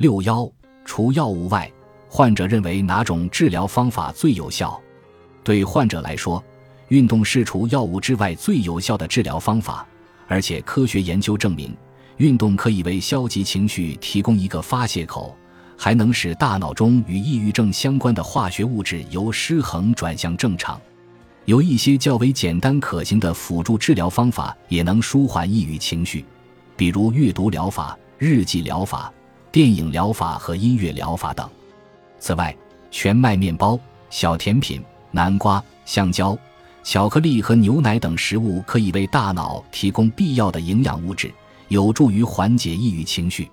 六幺，除药物外，患者认为哪种治疗方法最有效？对患者来说，运动是除药物之外最有效的治疗方法，而且科学研究证明，运动可以为消极情绪提供一个发泄口，还能使大脑中与抑郁症相关的化学物质由失衡转向正常。有一些较为简单可行的辅助治疗方法也能舒缓抑郁情绪，比如阅读疗法、日记疗法、电影疗法和音乐疗法等。此外，全麦面包、小甜品、南瓜、香蕉、巧克力和牛奶等食物可以为大脑提供必要的营养物质，有助于缓解抑郁情绪。